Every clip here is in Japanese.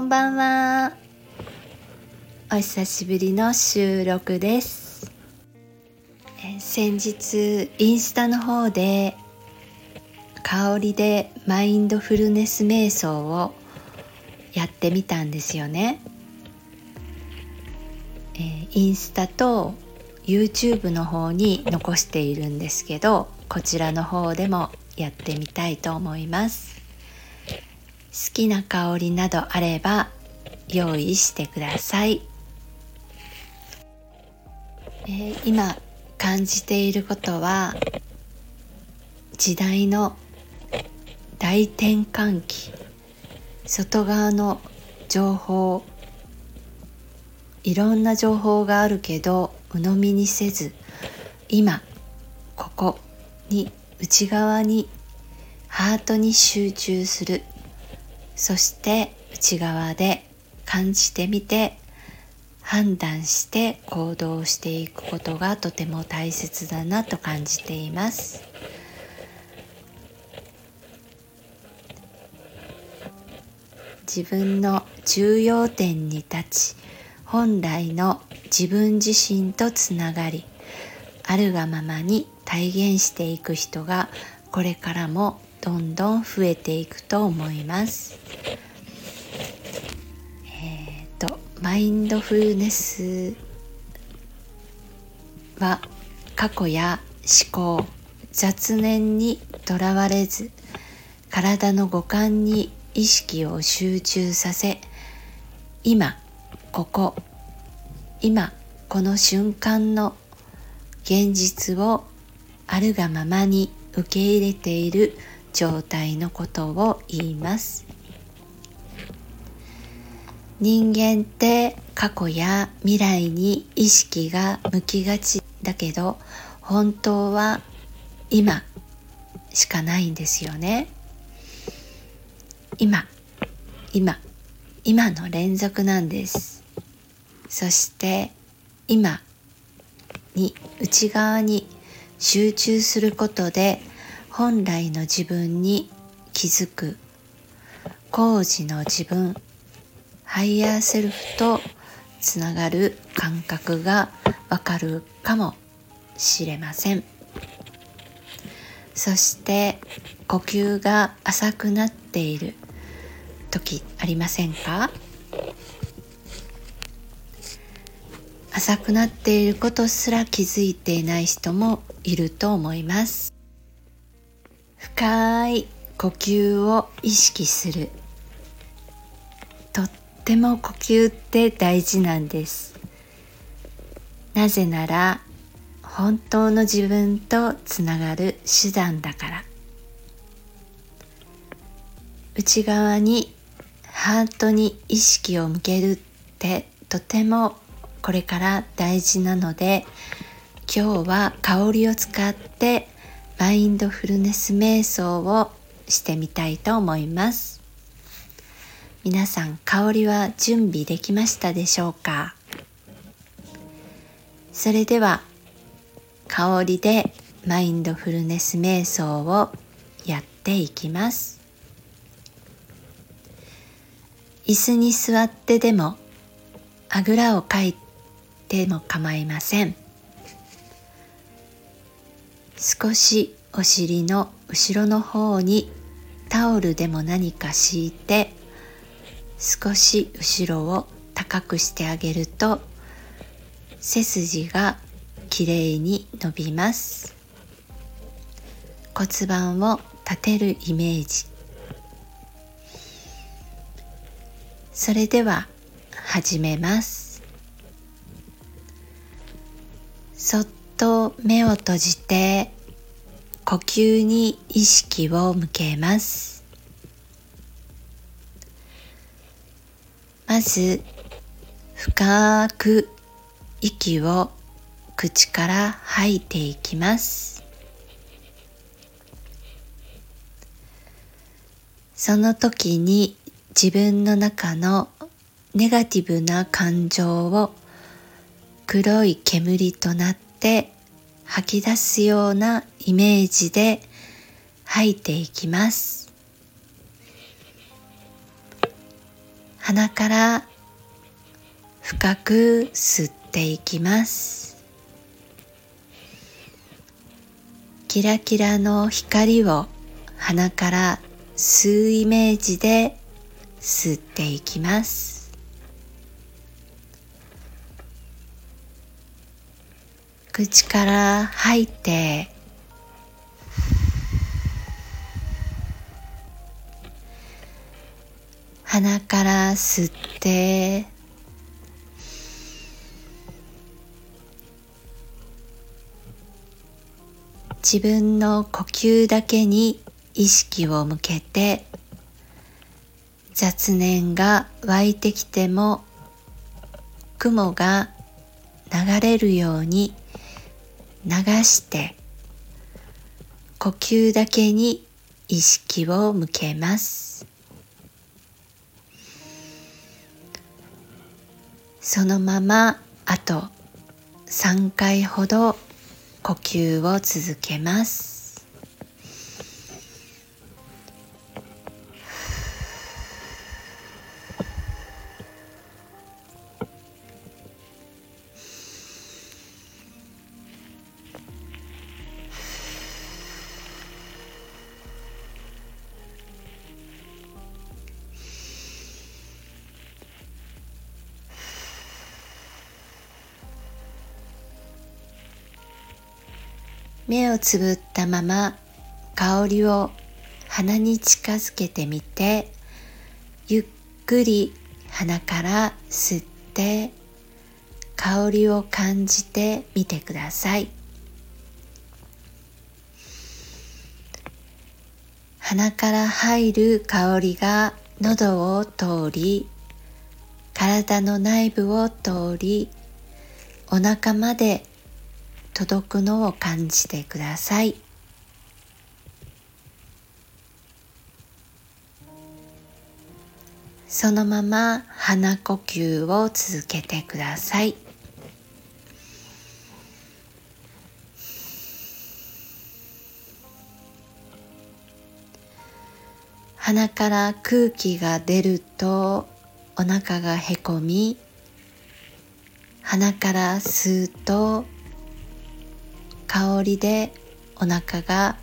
んばんは。お久しぶりの収録です。先日インスタの方で香りでマインドフルネス瞑想をやってみたんですよね。えインスタと YouTube の方に残しているんですけどこちらの方でもやってみたいと思います好きな香りなどあれば用意してください、えー今感じていることは時代の大転換期外側の情報いろんな情報があるけど鵜呑みにせず今ここに内側にハートに集中するそして内側で感じてみて判断して行動していくことがとても大切だなと感じています自分の重要点に立ち本来の自分自身とつながりあるがままに体現していく人がこれからもどんどん増えていくと思います。えっ、とマインドフルネスは過去や思考雑念にとらわれず体の五感に意識を集中させ今ここ今この瞬間の現実をあるがままに受け入れている状態のことを言います。人間って過去や未来に意識が向きがちだけど本当は今しかないんですよね。今今今の連続なんです。そして今に内側に集中することで本来の自分に気づく。高次の自分ハイヤーセルフとつながる感覚がわかるかもしれません。そして呼吸が浅くなっている時ありませんか？浅くなっていることすら気づいていない人もいると思います。深い呼吸を意識する。っても呼吸って大事なんです。なぜなら本当の自分とつながる手段だから。内側にハートに意識を向けるってとてもこれから大事なので今日は香りを使ってマインドフルネス瞑想をしてみたいと思います。皆さん香りは準備できましたでしょうか？それでは香りでマインドフルネス瞑想をやっていきます。椅子に座ってでもあぐらをかいても構いません。少しお尻の後ろの方にタオルでも何か敷いて少し後ろを高くしてあげると背筋がきれいに伸びます。骨盤を立てるイメージ。それでは始めます。そっと目を閉じて呼吸に意識を向けます。まず深く息を口から吐いていきます。その時に自分の中のネガティブな感情を黒い煙となって吐き出すようなイメージで吐いていきます。鼻から深く吸っていきます。キラキラの光を鼻から吸うイメージで吸っていきます。口から吐いて鼻から吸って自分の呼吸だけに意識を向けて雑念が湧いてきても雲が流れるように流して呼吸だけに意識を向けます。そのままあと3回ほど呼吸を続けます。目をつぶったまま香りを鼻に近づけてみてゆっくり鼻から吸って香りを感じてみてください。鼻から入る香りが喉を通り体の内部を通りお腹まで届くのを感じてください。そのまま鼻呼吸を続けてください。鼻から空気が出るとお腹がへこみ鼻から吸うと香りでお腹が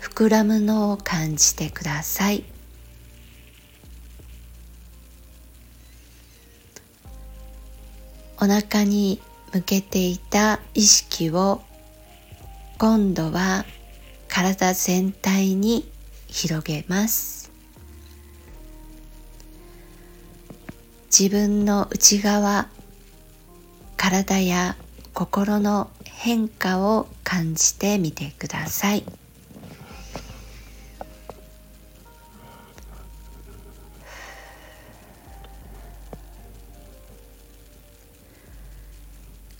膨らむのを感じてください。お腹に向けていた意識を今度は体全体に広げます。自分の内側体や心の変化を感じてみてください。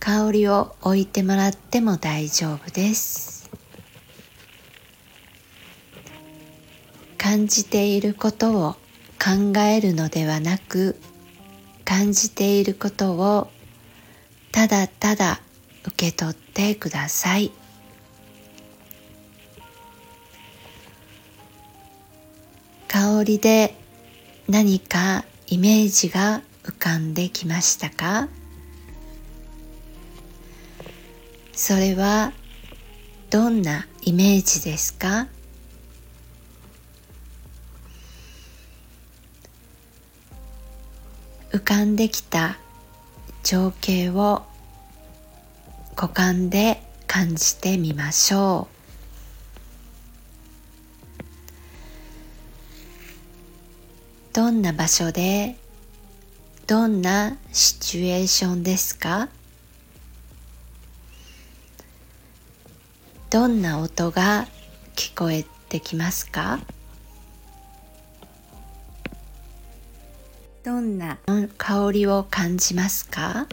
香りを置いてもらっても大丈夫です。感じていることを考えるのではなく感じていることをただただ受け取ってください。香りで何かイメージが浮かんできましたか？それはどんなイメージですか？浮かんできた情景を五感で感じてみましょう。どんな場所でどんなシチュエーションですか？どんな音が聞こえてきますか？どんな香りを感じますか？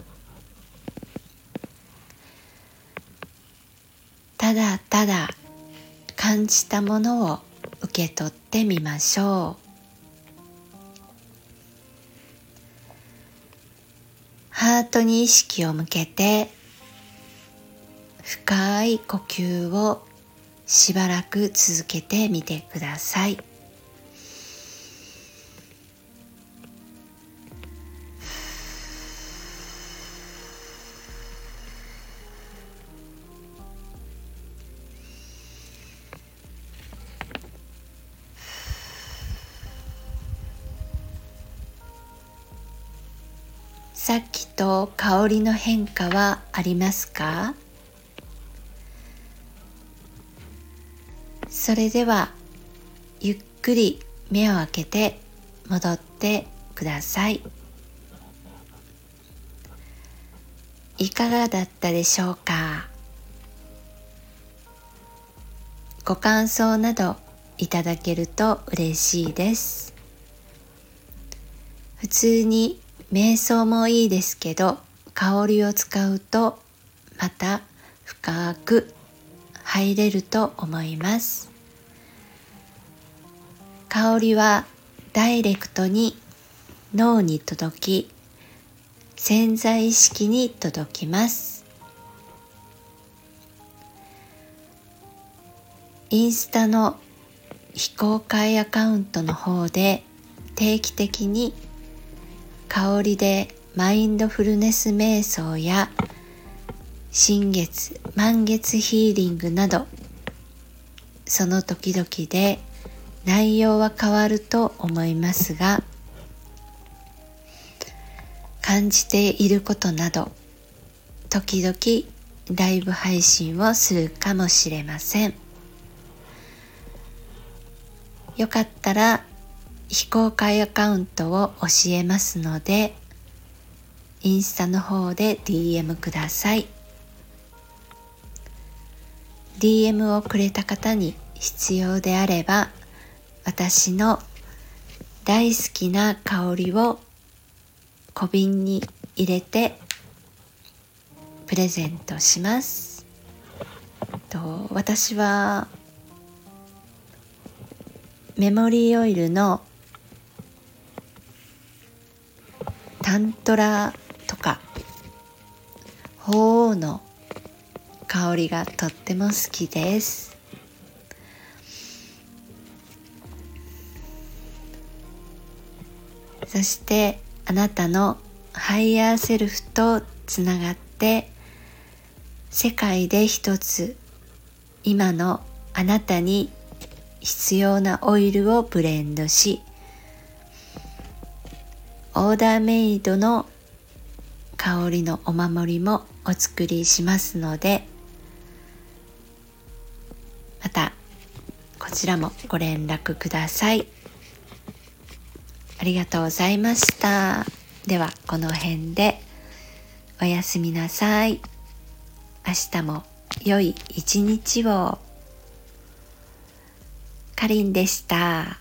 ただただ感じたものを受け取ってみましょう。ハートに意識を向けて深い呼吸をしばらく続けてみてください。さっきと香りの変化はありますか？それではゆっくり目を開けて戻ってください。いかがだったでしょうか？ご感想などいただけると嬉しいです。普通に瞑想もいいですけど香りを使うとまた深く入れると思います。香りはダイレクトに脳に届き潜在意識に届きます。インスタの非公開アカウントの方で定期的に香りでマインドフルネス瞑想や新月満月ヒーリングなどその時々で内容は変わると思いますが感じていることなど時々ライブ配信をするかもしれません。よかったら非公開アカウントを教えますのでインスタの方で DM ください。DM をくれた方に必要であれば私の大好きな香りを小瓶に入れてプレゼントします。と私はメモリーオイルのタントラとか鳳凰の香りがとっても好きです。そしてあなたのハイヤーセルフとつながって世界で一つ今のあなたに必要なオイルをブレンドしオーダーメイドの香りのお守りもお作りしますのでまたこちらもご連絡ください。ありがとうございました。では、この辺でおやすみなさい。明日も良い一日を。かりんでした。